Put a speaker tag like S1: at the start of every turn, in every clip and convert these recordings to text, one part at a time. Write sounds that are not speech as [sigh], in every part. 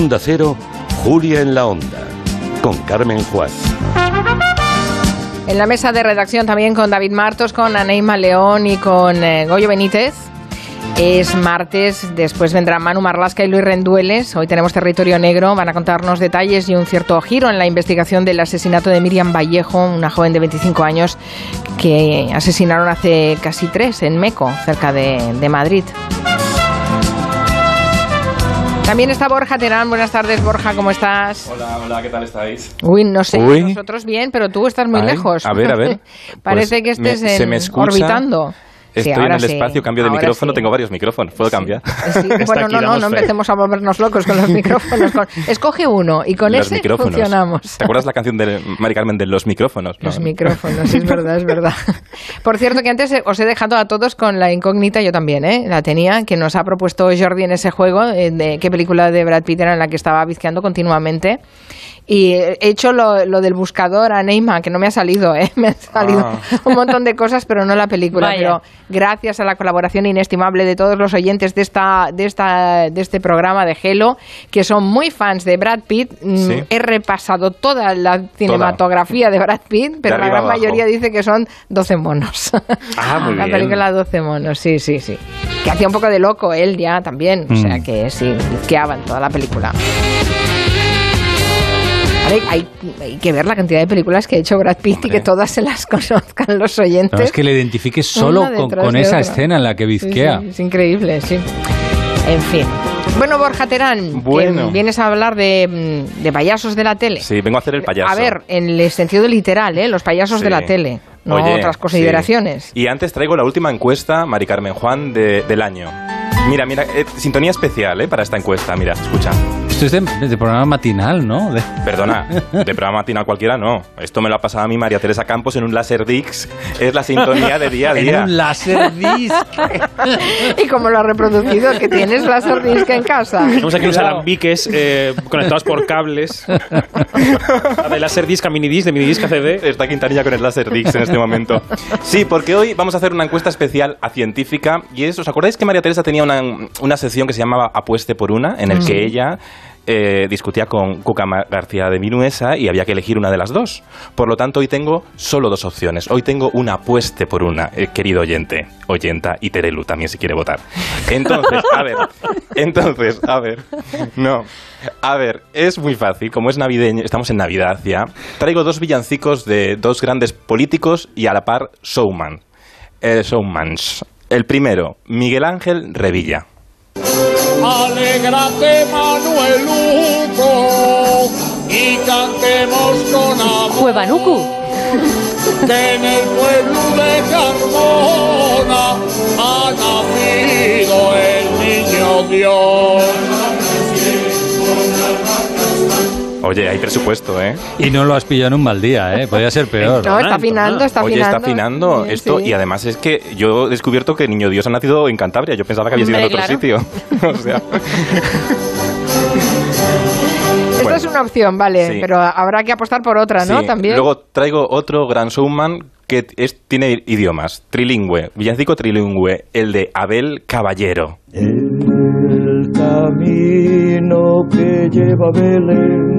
S1: Onda Cero, Julia en la Onda, con Carmen Juan.
S2: En la mesa de redacción también con David Martos, con Aneima León y con eh, Goyo Benítez. Es martes, después vendrán Manu Marlasca y Luis Rendueles. Hoy tenemos Territorio Negro, van a contarnos detalles y un cierto giro en la investigación del asesinato de Miriam Vallejo, una joven de 25 años que asesinaron hace casi tres en Meco, cerca de, de Madrid. También está Borja Terán. Buenas tardes, Borja, ¿cómo estás?
S3: Hola, hola, ¿qué tal estáis?
S2: Uy, no sé,
S4: Uy.
S2: nosotros bien, pero tú estás muy
S4: Ay,
S2: lejos.
S4: a ver, a ver. [laughs]
S2: Parece
S4: Pues
S2: que estés
S4: me- se
S2: en-
S4: me escucha.
S2: orbitando. Sí,
S3: Estoy en el
S2: sí,
S3: espacio, cambio de
S2: ahora
S3: micrófono,
S2: sí.
S3: tengo varios micrófonos, ¿puedo cambiar?
S2: Sí, bueno,
S3: aquí,
S2: no, no, no empecemos a volvernos locos con los [laughs] micrófonos. con- Escoge uno y con
S3: Los
S2: ese
S3: micrófonos.
S2: funcionamos.
S3: ¿Te acuerdas la canción de Mari Carmen de los micrófonos?
S2: Los
S3: No.
S2: micrófonos, es verdad, es verdad. [laughs] Por cierto, que antes os he dejado a todos con la incógnita, yo también, ¿eh? La tenía, que nos ha propuesto Jordi en ese juego, eh, de qué película de Brad Pitt era en la que estaba vizqueando continuamente. Y he hecho lo, lo del buscador a Neymar, que no me ha salido, ¿eh? [laughs] Me han salido
S3: Ah. [laughs]
S2: un montón de cosas, pero no la película.
S5: Vaya.
S2: Pero gracias a la colaboración inestimable de todos los oyentes de, esta, de, esta, de este programa de Hello, que son muy fans de Brad Pitt, mm,
S3: Sí.
S2: he repasado toda la cinematografía de Brad Pitt, pero la gran
S3: abajo.
S2: mayoría dice que son 12 monos. [laughs]
S3: Ah, muy
S2: la
S3: bien.
S2: película 12 monos, sí, sí, sí. Que hacía un poco de loco él ya también, o sea
S4: Mm.
S2: que sí, quedaba en toda la película. Hay, hay que ver la cantidad de películas que ha hecho Brad Pitt y
S3: Hombre.
S2: que todas se las [laughs] conozcan los oyentes.
S4: No, es que le identifiques solo con, con esa
S2: otra.
S4: escena en la que
S2: Sí,
S4: bizquea.
S2: sí, es increíble, sí. En fin. Bueno, Borja Terán,
S3: Bueno.
S2: que vienes a hablar de, mm, de payasos de la tele.
S3: Sí, vengo a hacer el payaso.
S2: A ver, en el sentido literal, ¿eh? Los payasos
S3: Sí.
S2: de la tele, no
S3: Oye,
S2: otras
S3: sí.
S2: consideraciones.
S3: Y antes traigo la última encuesta, Mari Carmen Juan, de- del año. Mira, mira, eh, sintonía especial, ¿eh? Para esta encuesta, mira, escucha.
S4: Esto es de, de programa matinal, ¿no? De-
S3: Perdona, [laughs] de programa matinal cualquiera no. Esto me lo ha pasado a mí María Teresa Campos en un Laserdix. Es la sintonía de día a [laughs]
S4: en
S3: día.
S4: un láser disc. [laughs]
S2: ¿Y cómo lo ha reproducido? ¿Que tienes la sordisca en casa?
S6: Tenemos aquí unos alambiques eh, conectados por cables. De Laserdisc a minidisc, de minidisc a CD.
S3: Está Quintanilla con el Laserdix en este momento. Sí, porque hoy vamos a hacer una encuesta especial a científica. Y es, ¿os acordáis que María Teresa tenía una, una sección que se llamaba Apueste por una? En el que ella eh, discutía con Cuca García de Minuesa y había que elegir una de las dos. Por lo tanto, hoy tengo solo dos opciones. Hoy tengo una apueste por una, eh, querido oyente, oyenta y Terelu también si quiere votar. Entonces, a ver, entonces, a ver, no. A ver, es muy fácil, como es navideño, estamos en Navidad ya, traigo dos villancicos de dos grandes políticos y a la par showman. Eh, showmans. El primero, Miguel Ángel Revilla.
S7: Alégrate Manueluco y cantemos con amor
S5: Cuevanucu.
S7: que en el pueblo de Carmona ha nacido el niño Dios.
S3: Oye, hay presupuesto, ¿eh?
S4: Y no lo has pillado en un mal día, ¿eh? Podría ser [laughs] peor.
S2: No, está afinando, está
S3: Oye,
S2: afinando.
S3: está afinando
S2: Sí,
S3: esto
S2: sí.
S3: y además es que yo he descubierto que Niño Dios ha nacido en Cantabria. Yo pensaba que había sido en otro
S5: claro.
S3: sitio. [laughs] o sea, [laughs]
S2: Esta
S3: Bueno.
S2: es una opción, vale,
S3: Sí.
S2: pero habrá que apostar por otra, ¿no?
S3: sí.
S2: También.
S3: Luego traigo otro gran showman que es, tiene idiomas, trilingüe, villancico trilingüe, el de Abel Caballero.
S8: El camino que lleva Belén.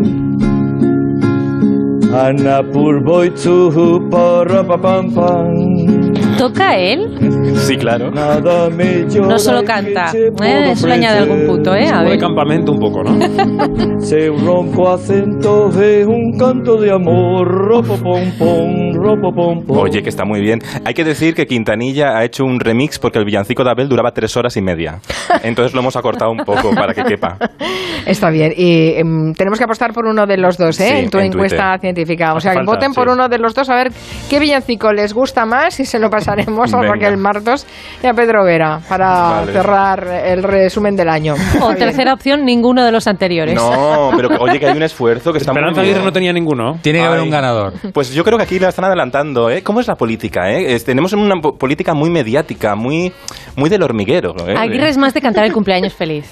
S8: Hanapur boy tuhu pa pa pam pam.
S5: ¿Toca él?
S3: Sí, claro.
S5: No solo canta. Eh, eso le añade algún punto, ¿eh? A
S6: Como de
S5: ver.
S6: campamento un poco, ¿no? [laughs]
S8: Se un ronco acento de un canto de amor. Ropo pom pom, ropo pom pom.
S3: Oye, que está muy bien. Hay que decir que Quintanilla ha hecho un remix porque el villancico de Abel duraba tres horas y media. Entonces lo hemos acortado un poco para que quepa. [laughs]
S2: Está bien. Y em, tenemos que apostar por uno de los dos, ¿eh?
S3: Sí,
S2: en tu
S3: en
S2: encuesta
S3: Twitter.
S2: científica. O sea, que
S6: falta,
S2: voten por
S6: sí.
S2: uno de los dos a ver qué villancico les gusta más y se lo pasaremos a
S3: Venga.
S2: Raquel Martos y a Pedro Vera para
S3: Vale.
S2: cerrar el resumen del año.
S5: O tercera opción, ninguno de los anteriores.
S3: No, pero oye que hay un esfuerzo que está
S6: Esperanza. Aguirre no tenía ninguno.
S4: Tiene que haber un ganador.
S3: Pues yo creo que aquí la están adelantando, ¿eh? ¿Cómo es la política, eh? Es- tenemos una po- política muy mediática, muy, muy del hormiguero, ¿eh?
S5: Aguirre es más de cantar el cumpleaños feliz.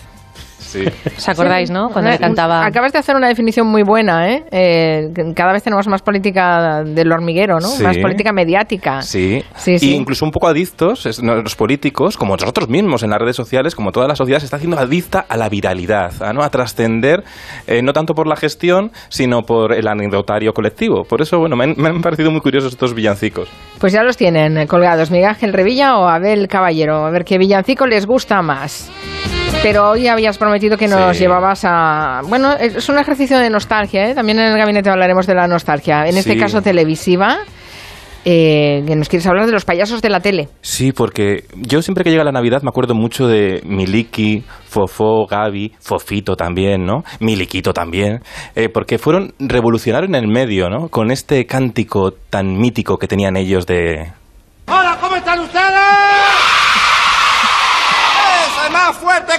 S3: Sí.
S5: ¿Os acordáis, no? Cuando le cantaba...
S2: Acabas de hacer una definición muy buena, ¿eh? Eh, Cada vez tenemos más política del hormiguero, ¿no?
S3: Sí.
S2: Más política mediática.
S3: Sí.
S2: Sí, sí.
S3: Y incluso un poco adictos, es- no, los políticos, como nosotros mismos en las redes sociales, como toda la sociedad, se está haciendo adicta a la viralidad, a, ¿no? a trascender, eh, no tanto por la gestión, sino por el anecdotario colectivo. Por eso, bueno, me han, me han parecido muy curiosos estos villancicos.
S2: Pues ya los tienen colgados, Miguel Ángel Revilla o Abel Caballero. A ver qué villancico les gusta más. Pero hoy habías prometido que nos
S3: Sí.
S2: llevabas a... Bueno, es un ejercicio de nostalgia, ¿eh? También en el gabinete hablaremos de la nostalgia. En este
S3: Sí.
S2: caso televisiva, eh, que nos quieres hablar de los payasos de la tele.
S3: Sí, porque yo siempre que llega la Navidad me acuerdo mucho de Miliki, Fofó, Gaby, Fofito también, ¿no? Miliquito también, eh, porque fueron revolucionarios en el medio, ¿no? Con este cántico tan mítico que tenían ellos de...
S7: Hola, ¿cómo están ustedes? ¡Eso es más fuerte!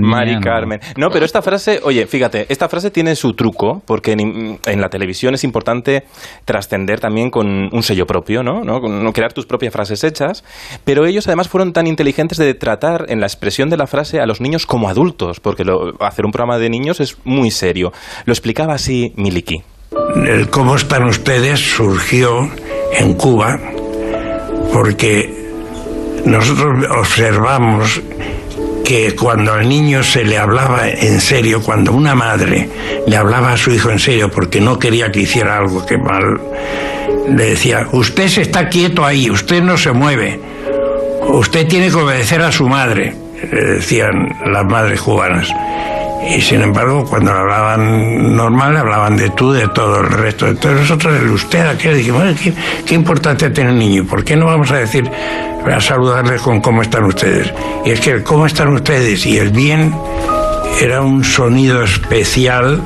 S3: Mari
S4: no.
S3: Carmen. No, pero esta frase, oye, fíjate, esta frase tiene su truco, porque en, en la televisión es importante trascender también con un sello propio, ¿no? ¿no? Con- crear tus propias frases hechas. Pero ellos además fueron tan inteligentes de tratar en la expresión de la frase a los niños como adultos, porque lo- hacer un programa de niños es muy serio. Lo explicaba así Miliki.
S9: El cómo están ustedes surgió en Cuba porque nosotros observamos que cuando al niño se le hablaba en serio, cuando una madre le hablaba a su hijo en serio porque no quería que hiciera algo que mal, le decía, usted se está quieto ahí, usted no se mueve, usted tiene que obedecer a su madre, le decían las madres cubanas. Y sin embargo, cuando hablaban normal, hablaban de tú, de todo el resto. Entonces nosotros, el usted, aquel, dijimos, "Bueno, ¿qué, qué importancia tiene el niño? ¿Por qué no vamos a decir, a saludarles con cómo están ustedes? Y es que el cómo están ustedes y el bien era un sonido especial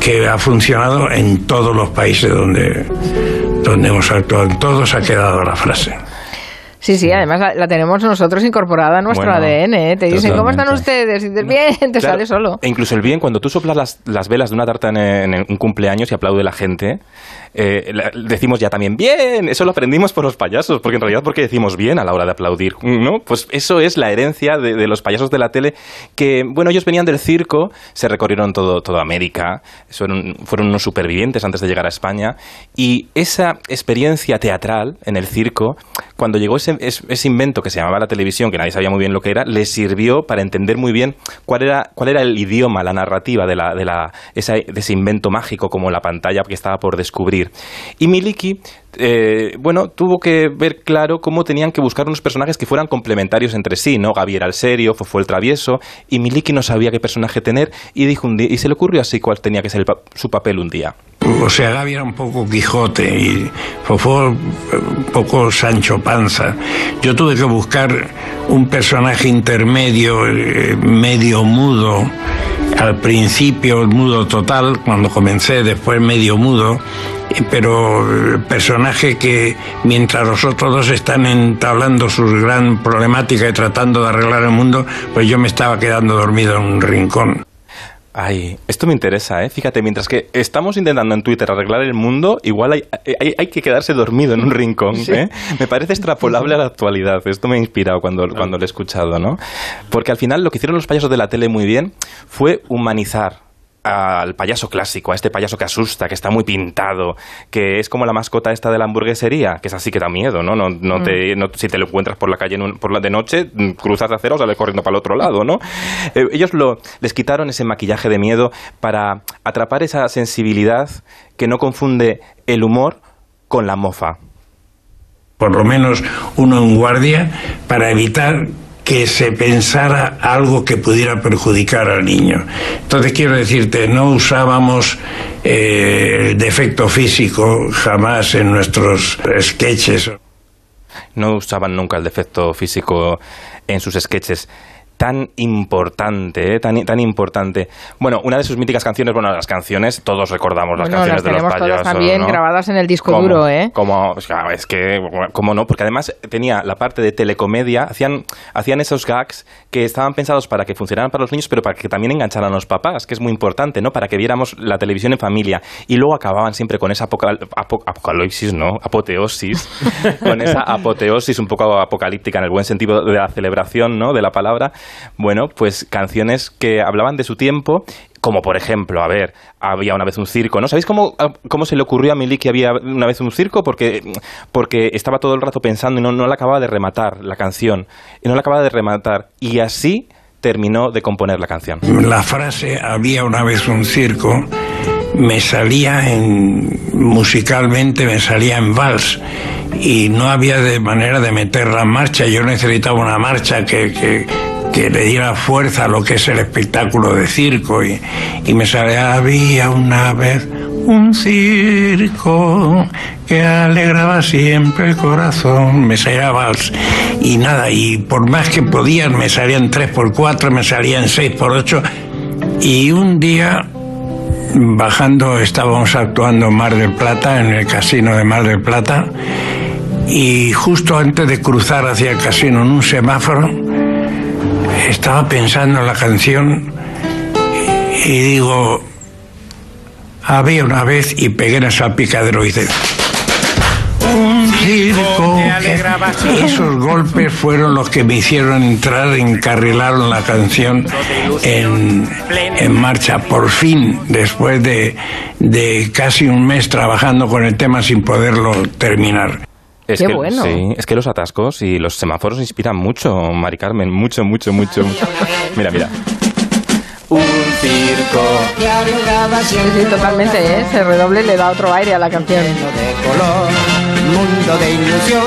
S9: que ha funcionado en todos los países donde, donde hemos actuado. En todos ha quedado la frase.
S2: Sí, sí, además la, la tenemos nosotros incorporada a nuestro
S3: Bueno,
S2: ADN. ¿eh? Te dicen, ¿cómo están
S4: totalmente.
S2: ustedes? Y dices, bien, te
S3: Claro,
S2: sale solo.
S3: E incluso el bien, cuando tú soplas las, las velas de una tarta en, en un cumpleaños y aplaude la gente, eh, decimos ya también bien. Eso lo aprendimos por los payasos, porque en realidad, ¿por qué decimos bien a la hora de aplaudir? ¿No? Pues eso es la herencia de, de los payasos de la tele, que, bueno, ellos venían del circo, se recorrieron todo, toda América, fueron, fueron unos supervivientes antes de llegar a España, y esa experiencia teatral en el circo, cuando llegó ese, es- ese invento que se llamaba la televisión, que nadie sabía muy bien lo que era, les sirvió para entender muy bien cuál era, cuál era el idioma, la narrativa de, la, de, la, de ese invento mágico como la pantalla que estaba por descubrir. Y Miliki, eh, bueno, tuvo que ver claro cómo tenían que buscar unos personajes que fueran complementarios entre sí, ¿no? Gaby era el serio, Fofo el travieso, y Miliki no sabía qué personaje tener, y, dijo un día, y se le ocurrió así cuál tenía que ser su papel un día.
S9: O sea, Gaby era un poco Quijote y Fofó eh, un poco Sancho Panza. Yo tuve que buscar un personaje intermedio, eh, medio mudo. Al principio mudo total, cuando comencé, después medio mudo. Eh, Pero eh, personaje que mientras los otros dos están entablando su gran problemática y tratando de arreglar el mundo, pues yo me estaba quedando dormido en un rincón.
S3: Ay, esto me interesa, ¿eh? Fíjate, mientras que estamos intentando en Twitter arreglar el mundo, igual hay, hay, hay que quedarse dormido en un rincón, ¿eh? Me parece extrapolable a la actualidad. Esto me ha inspirado cuando, cuando lo he escuchado, ¿no? Porque al final lo que hicieron los payasos de la tele muy bien fue humanizar al payaso clásico, a este payaso que asusta, que está muy pintado, que es como la mascota esta de la hamburguesería, que es así que da miedo, ¿no? no, no te, no- si te lo encuentras por la calle en un- por la de noche, mm, cruzas de acera o sales corriendo para el otro lado, ¿no? Eh, ellos lo, les quitaron ese maquillaje de miedo para atrapar esa sensibilidad que no confunde el humor con la mofa.
S9: por lo menos uno en guardia, para evitar que se pensara algo que pudiera perjudicar al niño. Entonces quiero decirte, no usábamos eh, el defecto físico jamás en nuestros sketches.
S3: no usaban nunca el defecto físico en sus sketches. Tan importante, ¿eh? tan, tan importante. Bueno, una de sus míticas canciones, bueno, las canciones, todos recordamos las
S2: Bueno,
S3: canciones
S2: las
S3: de los
S2: todas
S3: payasos.
S2: también
S3: ¿no?
S2: grabadas en el disco
S3: ¿Cómo?
S2: duro, ¿eh?
S3: Como, es que, ¿cómo no? Porque además tenía la parte de telecomedia, hacían, hacían esos gags que estaban pensados para que funcionaran para los niños, pero para que también engancharan a los papás, que es muy importante, ¿no? Para que viéramos la televisión en familia. Y luego acababan siempre con esa apocal- apo- apocalipsis, ¿no? Apoteosis. [laughs] con esa apoteosis un poco apocalíptica en el buen sentido de la celebración, ¿no? De la palabra. Bueno, pues canciones que hablaban de su tiempo como por ejemplo, a ver, había una vez un circo, ¿no? ¿Sabéis cómo, cómo se le ocurrió a Mili que había una vez un circo? Porque, porque estaba todo el rato pensando y no, no la acababa de rematar la canción. Y no la acababa de rematar. Y así terminó de componer la canción.
S9: La frase había una vez un circo me salía en musicalmente me salía en vals y no había de manera de meterla en marcha. Yo necesitaba una marcha que, que, que le diera fuerza a lo que es el espectáculo de circo y, y me salía había una vez un circo que alegraba siempre el corazón me salía vals y nada y por más que podían me salían 3 por 4 me salían 6 por 8 y un día bajando estábamos actuando en Mar del Plata, en el casino de Mar del Plata, y justo antes de cruzar hacia el casino en un semáforo, estaba pensando en la canción y digo, había una vez y pegué en dice, un circo. que-". Esos golpes fueron los que me hicieron entrar, encarrilaron la canción en, en marcha. Por fin, después de, de casi un mes trabajando con el tema sin poderlo terminar.
S3: Es
S2: Qué
S3: que,
S2: bueno.
S3: Sí, es que los atascos y los semáforos inspiran mucho, Mari Carmen, mucho, mucho, mucho. mucho. Mira, mira. Un circo.
S2: Sí, sí, totalmente, ¿eh? Ese redoble le da otro aire a la canción.
S7: de color, mundo de ilusión,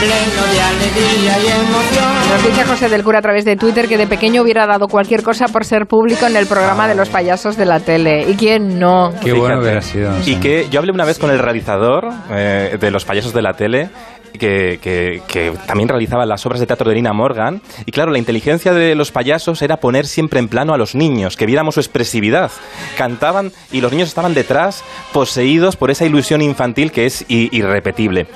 S7: pleno de alegría y emoción.
S2: Nos dice José del Cura a través de Twitter que de pequeño hubiera dado cualquier cosa por ser público en el programa de los payasos de la tele. ¿Y quién no?
S4: Qué bueno hubiera sido.
S3: Y
S4: sí.
S3: que yo hablé una vez con el realizador eh, de los payasos de la tele. Que, también realizaba las obras de teatro de Nina Morgan. Y claro, la inteligencia de los payasos era poner siempre en plano a los niños, que viéramos su expresividad. Cantaban y los niños estaban detrás, poseídos por esa ilusión infantil que es irrepetible.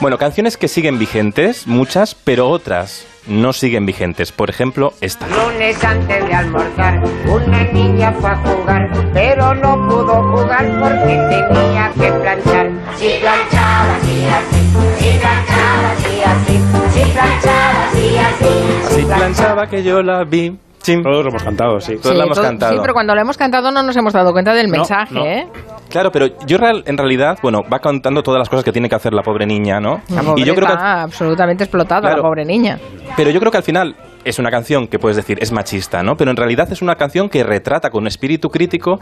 S3: Bueno, canciones que siguen vigentes, muchas, pero otras no siguen vigentes. Por ejemplo, esta.
S10: Lunes antes de almorzar, una niña fue a jugar, pero no pudo jugar porque tenía que planchar. Si planchaba, sí así, si planchaba, sí así, si planchaba, sí así.
S3: Si planchaba que yo la vi.
S6: Todos lo hemos cantado, sí.
S3: Todos la hemos
S2: todo-
S3: cantado.
S2: sí, pero cuando lo hemos cantado no nos hemos dado cuenta del
S6: No,
S2: mensaje,
S6: no.
S2: ¿eh?
S3: Claro, pero yo real- en realidad, bueno, va contando todas las cosas que tiene que hacer la pobre niña, ¿no?
S2: La pobre
S3: y yo creo que,
S2: absolutamente explotada,
S3: Claro.
S2: la pobre niña.
S3: pero yo creo que al final es una canción que puedes decir es machista, ¿no? Pero en realidad es una canción que retrata con un espíritu crítico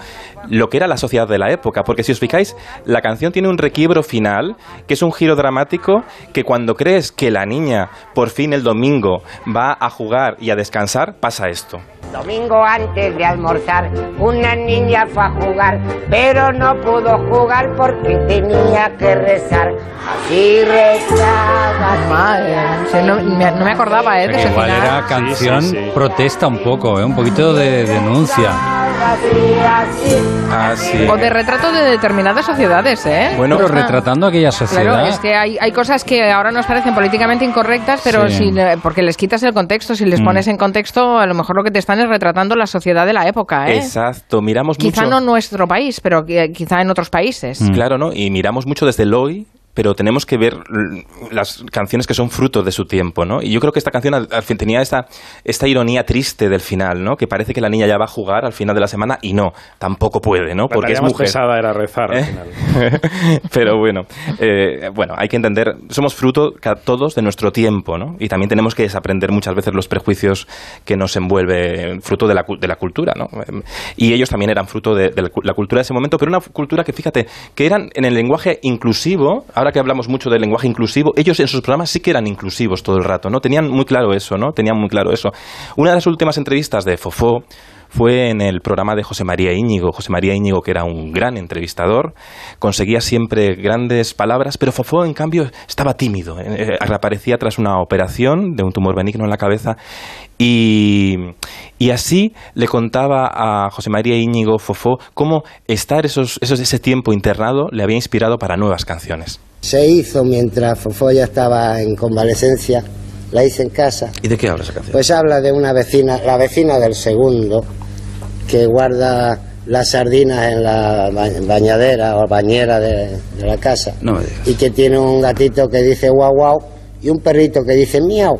S3: lo que era la sociedad de la época, porque si os fijáis, la canción tiene un requiebro final, que es un giro dramático que cuando crees que la niña por fin el domingo va a jugar y a descansar, pasa esto.
S10: Domingo antes de almorzar, una niña fue a jugar, pero no pudo jugar porque tenía que rezar. Así rezaba.
S2: Madre, no, me, no me acordaba, ¿eh? De ese
S4: Igual
S2: final.
S4: era canción
S6: Sí, sí, sí.
S4: protesta un poco, ¿eh? un poquito de denuncia.
S10: Así, así.
S3: Así.
S2: O de retrato de determinadas sociedades, ¿eh?
S3: Bueno,
S4: Pero retratando aquella sociedad.
S2: Claro, es que hay, hay cosas que ahora nos parecen políticamente incorrectas, pero
S4: Sí.
S2: si le- porque les quitas el contexto, si les
S4: Mm.
S2: pones en contexto, a lo mejor lo que te están es retratando la sociedad de la época, ¿eh?
S3: Exacto, miramos
S2: Quizá
S3: mucho.
S2: no nuestro país, pero qui- quizá en otros países.
S4: Mm.
S3: Claro, ¿no? Y miramos mucho desde el hoy, pero tenemos que ver las canciones que son fruto de su tiempo, ¿no? Y yo creo que esta canción al, al fin tenía esta, esta ironía triste del final, ¿no? Que parece que la niña ya va a jugar al final de la semana y no, tampoco puede, ¿no? Porque es
S6: más
S3: mujer.
S6: pesada era rezar al
S3: ¿Eh?
S6: final. [laughs]
S3: Pero bueno, eh, bueno, hay que entender, somos fruto todos de nuestro tiempo, ¿no? Y también tenemos que desaprender muchas veces los prejuicios que nos envuelve, fruto de la, de la cultura, ¿no? Y ellos también eran fruto de, de la cultura de ese momento, pero una cultura que, fíjate, que eran en el lenguaje inclusivo, ahora que hablamos mucho del lenguaje inclusivo, ellos en sus programas sí que eran inclusivos todo el rato, ¿no? Tenían muy claro eso, ¿no? Tenían muy claro eso. Una de las últimas entrevistas de Fofó fue en el programa de José María Íñigo. José María Íñigo, que era un gran entrevistador, conseguía siempre grandes palabras, pero Fofó, en cambio, estaba tímido. Eh, eh, reaparecía tras una operación de un tumor benigno en la cabeza y, y así le contaba a José María Íñigo Fofó cómo estar esos, esos, ese tiempo internado le había inspirado para nuevas canciones.
S11: Se hizo mientras Fofó ya estaba en convalecencia, la hice en casa.
S12: ¿Y de qué habla esa canción?
S11: Pues habla de una vecina, la vecina del segundo, que guarda las sardinas en la ba- bañadera o bañera de, de la casa.
S12: No me digas.
S11: Y que tiene un gatito que dice guau guau y un perrito que dice miau.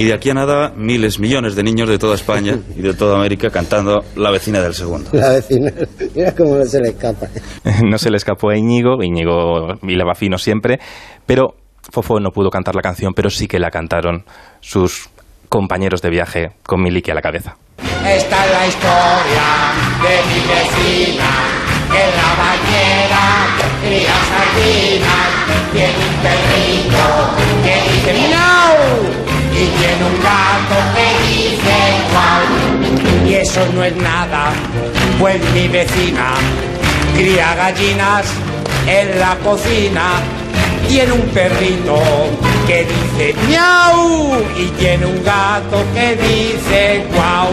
S12: Y de aquí a nada, miles, millones de niños de toda España [laughs] y de toda América cantando La vecina del segundo.
S11: La vecina, mira cómo no se le escapa. [laughs]
S3: no se le escapó a Íñigo, Íñigo hilaba fino siempre, pero Fofó no pudo cantar la canción, pero sí que la cantaron sus compañeros de viaje con Miliki a la cabeza.
S10: Esta es la historia de mi vecina, que en la bañera cría sardinas, tiene un perrito que dice miau y tiene un gato que dice guau. Y eso no es nada, pues mi vecina cría gallinas en la cocina. Tiene un perrito que dice miau y tiene un gato que dice guau.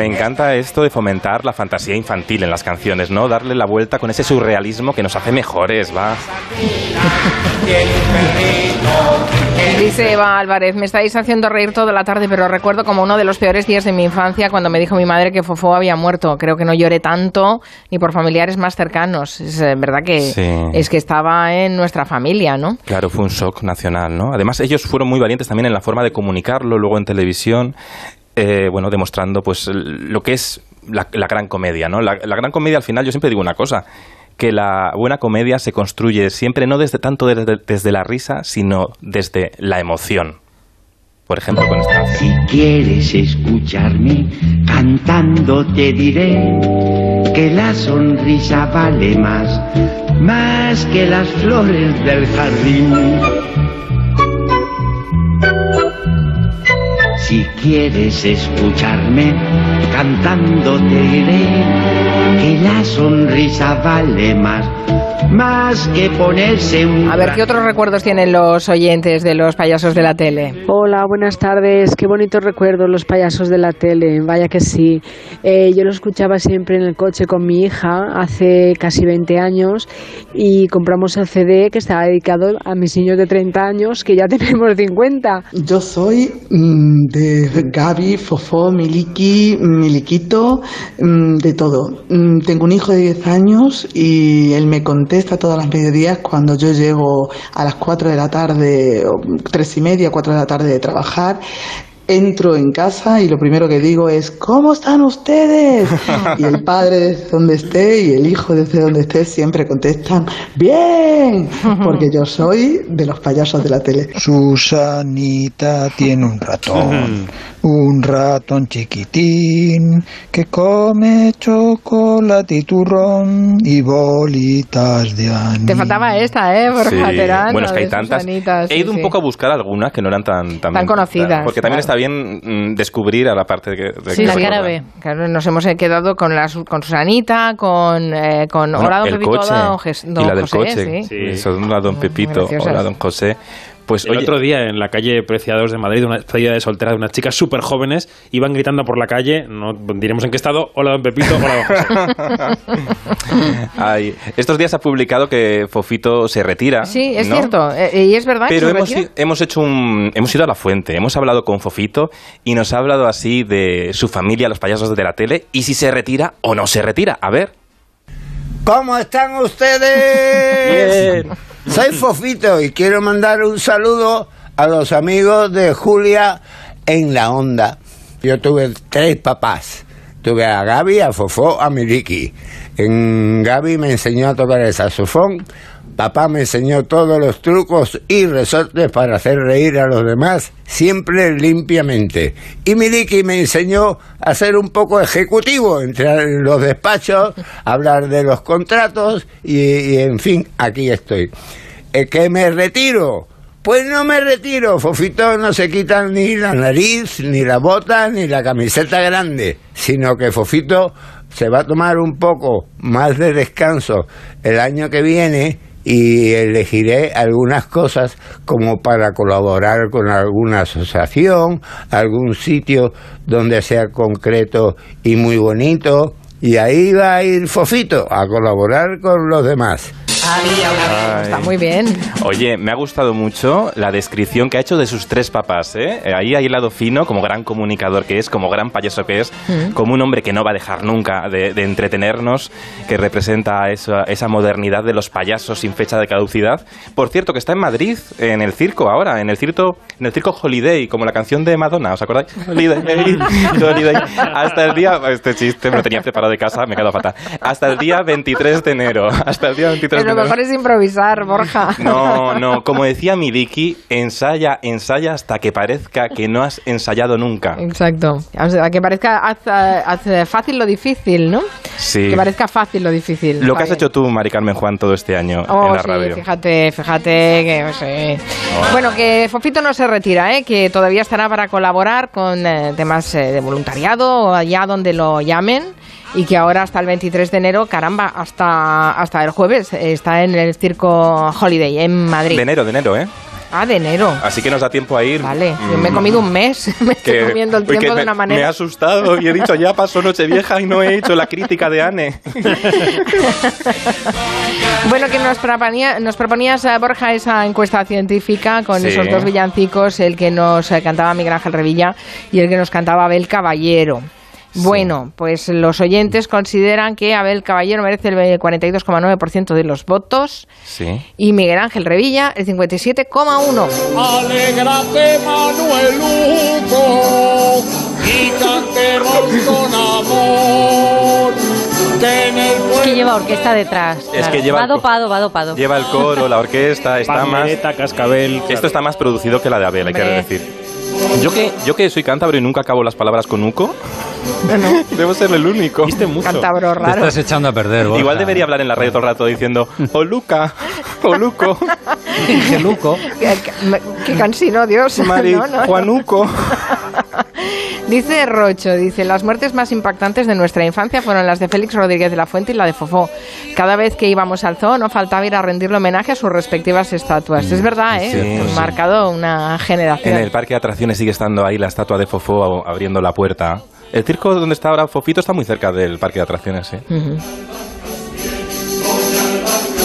S3: Me encanta esto de fomentar la fantasía infantil en las canciones, ¿no? Darle la vuelta con ese surrealismo que nos hace mejores, va.
S2: Dice Eva Álvarez, me estáis haciendo reír toda la tarde, pero recuerdo como uno de los peores días de mi infancia cuando me dijo mi madre que Fofó había muerto. Creo que no lloré tanto ni por familiares más cercanos. Es eh, verdad que
S3: Sí.
S2: es que estaba en nuestra familia, ¿no?
S3: Claro, fue un shock nacional, ¿no? Además, ellos fueron muy valientes también en la forma de comunicarlo luego en televisión, eh, bueno, demostrando pues lo que es la, la gran comedia, ¿no? La, la gran comedia al final, yo siempre digo una cosa, que la buena comedia se construye siempre no desde tanto desde, desde la risa, sino desde la emoción. Por ejemplo, con esta.
S13: Si quieres escucharme cantando te diré que la sonrisa vale más, más que las flores del jardín. Si quieres escucharme cantando te diré que la sonrisa vale más, más que ponerse un...
S2: A ver, ¿qué otros recuerdos tienen los oyentes de los payasos de la tele?
S14: Hola, buenas tardes. Qué bonitos recuerdos los payasos de la tele. Vaya que sí. Eh, yo lo escuchaba siempre en el coche con mi hija hace casi 20 años y compramos el CD que estaba dedicado a mis niños de 30 años que ya [laughs] tenemos 50.
S15: Yo soy mm, de Gaby, Fofó, Miliki, Miliquito, mm, de todo. Mm, Tengo un hijo de 10 años y él me contesta todas las mediodías cuando yo llego a las 4 de la tarde, o 3 y media, 4 de la tarde de trabajar. Entro en casa y lo primero que digo es ¿Cómo están ustedes? [laughs] Y el padre desde donde esté y el hijo desde donde esté siempre contestan ¡Bien! Porque yo soy de los payasos de la tele.
S16: Susanita tiene un ratón, un ratón chiquitín que come chocolate y turrón y bolitas de anís.
S2: Te faltaba esta, ¿eh? Borja
S3: Sí. Bueno, es que hay tantas.
S2: Susanita, sí,
S3: He ido un
S2: sí.
S3: poco a buscar algunas que no eran tan, tan,
S2: Tan conocidas,
S3: Porque también
S2: claro.
S3: está bien mm, descubrir a la parte de que. de
S2: Sí,
S3: que
S2: sí.
S3: recordar.
S2: Claro, nos hemos eh, quedado con, las, con Susanita, con, eh, con
S3: Bueno,
S2: Hola, don
S3: el
S2: Pepito,
S3: coche
S2: hola, don, Jes-
S3: y
S2: don
S3: la del
S2: José,
S3: coche.
S2: sí.
S3: Sí. Son hola don Pepito,
S2: graciosas.
S3: hola don José. Pues
S6: el
S3: oye,
S6: otro día en la calle Preciados de Madrid, una despedida de soltera de unas chicas súper jóvenes, iban gritando por la calle, no diremos en qué estado, hola don Pepito, hola don José. [laughs]
S3: ay, estos días ha publicado que Fofito se retira.
S2: Sí, es
S3: ¿no?
S2: cierto. eh, y es verdad que
S3: Pero
S2: se
S3: hemos,
S2: retira.
S3: hemos hecho un, hemos ido a la fuente, hemos hablado con Fofito y nos ha hablado así de su familia, los payasos de la tele, y si se retira o no se retira. A ver.
S17: ¿Cómo están ustedes? Soy Fofito y quiero mandar un saludo a los amigos de Julia en la onda. Yo tuve tres papás. Tuve a Gaby, a Fofó, a Miliki. En Gaby me enseñó a tocar el saxofón. Papá me enseñó todos los trucos y resortes para hacer reír a los demás, siempre limpiamente. Y Miliki me enseñó a ser un poco ejecutivo, entrar en los despachos, hablar de los contratos y, y, en fin, aquí estoy. ¿Es que me retiro? Pues no me retiro, Fofito no se quita ni la nariz, ni la bota, ni la camiseta grande, sino que Fofito se va a tomar un poco más de descanso el año que viene y elegiré algunas cosas como para colaborar con alguna asociación, algún sitio donde sea concreto y muy bonito. Y ahí va a ir Fofito a colaborar con los demás.
S3: Ay.
S2: Está muy bien.
S3: Oye, me ha gustado mucho la descripción que ha hecho de sus tres papás. ¿eh? Eh, Ahí hay el lado fino, como gran comunicador que es, como gran payaso que es,
S2: Mm.
S3: como un hombre que no va a dejar nunca de, de entretenernos, que representa esa, esa modernidad de los payasos sin fecha de caducidad. Por cierto, que está en Madrid, en el circo ahora, en el circo, en el circo Holiday, como la canción de Madonna, ¿os acordáis? [laughs] Holiday, Holiday. Hasta el día, este chiste me lo tenía preparado de casa, me he quedado fatal. Hasta el día 23 de enero. Hasta el día 23 de enero.
S2: Mejor es improvisar, Borja. [laughs]
S3: No, no, como decía Miliki, ensaya, ensaya hasta que parezca que no has ensayado nunca.
S2: Exacto. O sea, que parezca haz, haz fácil lo difícil, ¿no?
S3: Sí.
S2: Que parezca fácil lo difícil.
S3: Lo que has hecho tú, Mari Carmen Juan, todo este año
S2: Oh,
S3: en la
S2: sí,
S3: radio.
S2: fíjate, fíjate que no sé. Bueno, que Fofito no se retira, ¿eh? que todavía estará para colaborar con eh, temas eh, de voluntariado o allá donde lo llamen y que ahora hasta el 23 de enero, caramba, hasta, hasta el jueves eh, está en el Circo Holiday en Madrid.
S3: De enero, de enero, ¿eh?
S2: Ah, de enero.
S3: Así que nos da tiempo a ir.
S2: Vale, yo me he comido un mes, [laughs] me estoy
S3: Que-
S2: comiendo el
S3: uy, que
S2: tiempo de
S3: me,
S2: una
S3: me he asustado y he dicho, ya pasó Nochevieja y no he hecho la crítica de Anne. [laughs]
S2: Bueno, que nos, proponía, nos proponías, Borja, esa encuesta científica con
S3: Sí.
S2: esos dos villancicos, el que nos cantaba Miguel Ángel Revilla y el que nos cantaba Abel Caballero. Bueno, pues los oyentes consideran que Abel Caballero merece el 42,9% de los votos
S3: Sí.
S2: y Miguel Ángel Revilla el 57,1%.
S18: Alégrate, Manuel Hugo, y cantemos con amor. Que en el
S5: Es que lleva orquesta detrás.
S3: Es
S5: claro.
S3: que lleva
S5: va dopado, va dopado.
S3: Lleva el coro, la orquesta, está más...
S6: Cascabel.
S3: Esto está más producido que la de Abel, hay que
S2: Hombre.
S3: decir. Yo que, yo que soy cántabro y nunca acabo las palabras con uco, debo ser el único.
S2: Cántabro
S4: Te
S2: raro.
S4: estás echando a perder, Borja.
S3: Igual debería hablar en la radio todo el rato diciendo, o Luca, o Luco,
S4: Geluco.
S2: Qué, [laughs] qué- qué cansino, Dios.
S3: Mari,
S2: No, [laughs] no, no.
S3: Juanuco.
S2: Dice Rocho, dice, las muertes más impactantes de nuestra infancia fueron las de Félix Rodríguez de la Fuente y la de Fofó. Cada vez que íbamos al zoo no faltaba ir a rendirle homenaje a sus respectivas estatuas. Es verdad, ¿eh?
S3: Sí,
S2: marcado una generación.
S3: En el parque de atracciones sigue estando ahí la estatua de Fofó abriendo la puerta. El circo donde está ahora Fofito está muy cerca del parque de atracciones.
S2: Ujú.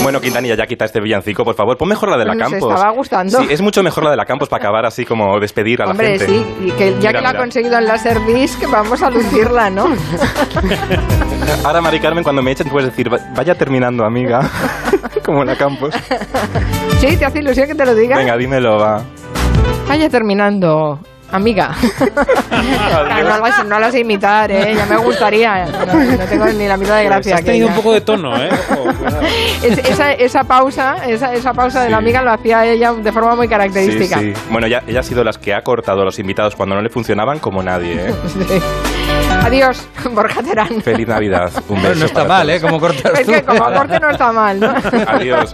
S3: Bueno, Quintanilla, ya quita este villancico, por favor. Pon mejor la de la
S2: Nos
S3: Campos.
S2: estaba gustando.
S3: Sí, es mucho mejor la de la Campos para acabar así como despedir a la
S2: Hombre,
S3: gente.
S2: sí, y que ya
S3: Mira,
S2: que la ha conseguido en la Disc, vamos a lucirla, ¿no? [laughs]
S3: Ahora, Mari Carmen, cuando me echen, puedes decir, "Va- vaya terminando, amiga. [laughs] como la Campos.
S2: sí, te hace ilusión que te lo diga.
S3: Venga, dímelo, va.
S2: Vaya terminando, amiga. [laughs] No, lo, no lo sé imitar, ¿eh? Ya me gustaría. No, no tengo ni la mitad de gracia.
S6: Pues has
S2: que
S6: tenido un poco de tono, ¿eh? Ojo, [laughs] cuidado.
S2: Es- esa, esa pausa, esa, esa pausa de la amiga lo hacía ella de forma muy característica.
S3: Sí, sí. Bueno, ya, ella ha sido las que ha cortado a los invitados cuando no le funcionaban como nadie, ¿eh? [laughs]
S2: Sí. Adiós, Borja Terán.
S3: Feliz Navidad. Un beso.
S4: Bueno, no está mal,
S3: todos.
S4: ¿eh? Como cortas
S2: Es que como corte no está mal, ¿no?
S3: Adiós.